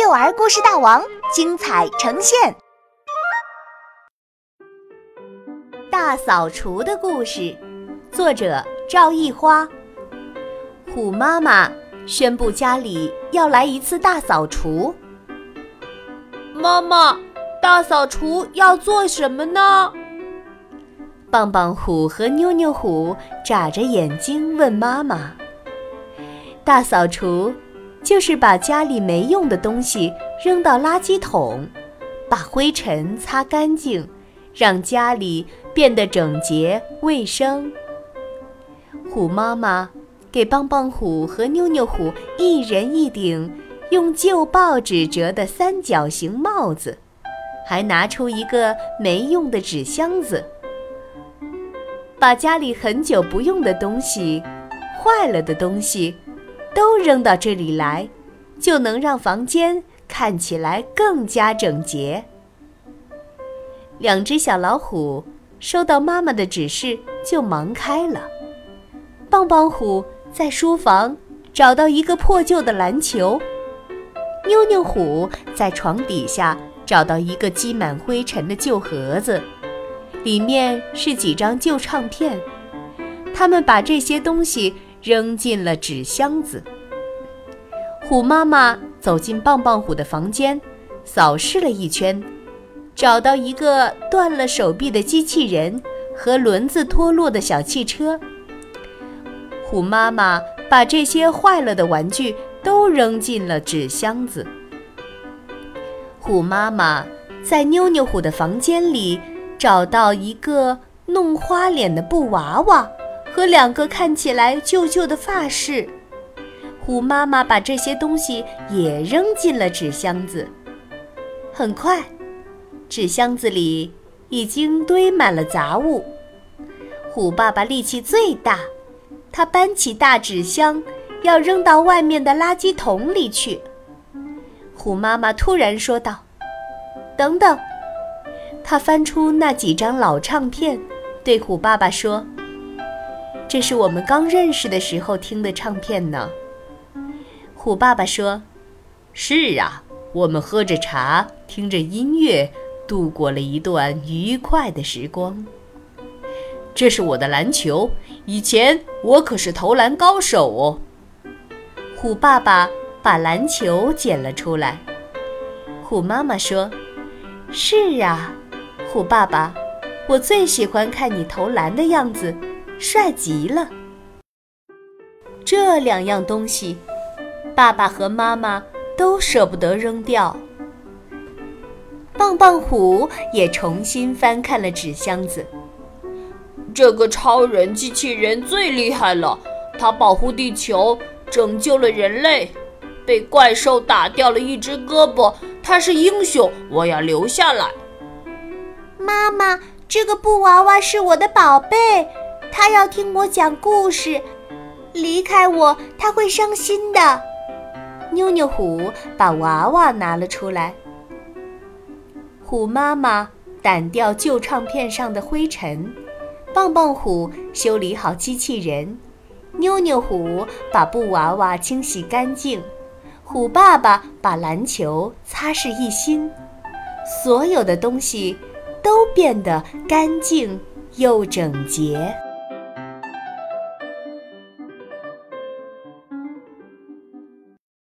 幼儿故事大王精彩呈现，《大扫除的故事》，作者赵一花。虎妈妈宣布家里要来一次大扫除。妈妈，大扫除要做什么呢？棒棒虎和妞妞虎眨着眼睛问妈妈：“大扫除。”就是把家里没用的东西扔到垃圾桶，把灰尘擦干净，让家里变得整洁卫生。虎妈妈给棒棒虎和妞妞虎一人一顶用旧报纸折的三角形帽子，还拿出一个没用的纸箱子，把家里很久不用的东西、坏了的东西。都扔到这里来，就能让房间看起来更加整洁。两只小老虎收到妈妈的指示，就忙开了。棒棒虎在书房找到一个破旧的篮球，妞妞虎在床底下找到一个积满灰尘的旧盒子，里面是几张旧唱片。他们把这些东西。扔进了纸箱子。虎妈妈走进棒棒虎的房间，扫视了一圈，找到一个断了手臂的机器人和轮子脱落的小汽车。虎妈妈把这些坏了的玩具都扔进了纸箱子。虎妈妈在妞妞虎的房间里找到一个弄花脸的布娃娃。和两个看起来旧旧的发饰，虎妈妈把这些东西也扔进了纸箱子。很快，纸箱子里已经堆满了杂物。虎爸爸力气最大，他搬起大纸箱要扔到外面的垃圾桶里去。虎妈妈突然说道：“等等！”他翻出那几张老唱片，对虎爸爸说。这是我们刚认识的时候听的唱片呢。虎爸爸说：“是啊，我们喝着茶，听着音乐，度过了一段愉快的时光。”这是我的篮球，以前我可是投篮高手哦。虎爸爸把篮球捡了出来。虎妈妈说：“是啊，虎爸爸，我最喜欢看你投篮的样子。”帅极了！这两样东西，爸爸和妈妈都舍不得扔掉。棒棒虎也重新翻看了纸箱子。这个超人机器人最厉害了，它保护地球，拯救了人类，被怪兽打掉了一只胳膊，他是英雄，我要留下来。妈妈，这个布娃娃是我的宝贝。他要听我讲故事，离开我他会伤心的。妞妞虎把娃娃拿了出来。虎妈妈掸掉旧唱片上的灰尘，棒棒虎修理好机器人，妞妞虎把布娃娃清洗干净，虎爸爸把篮球擦拭一新，所有的东西都变得干净又整洁。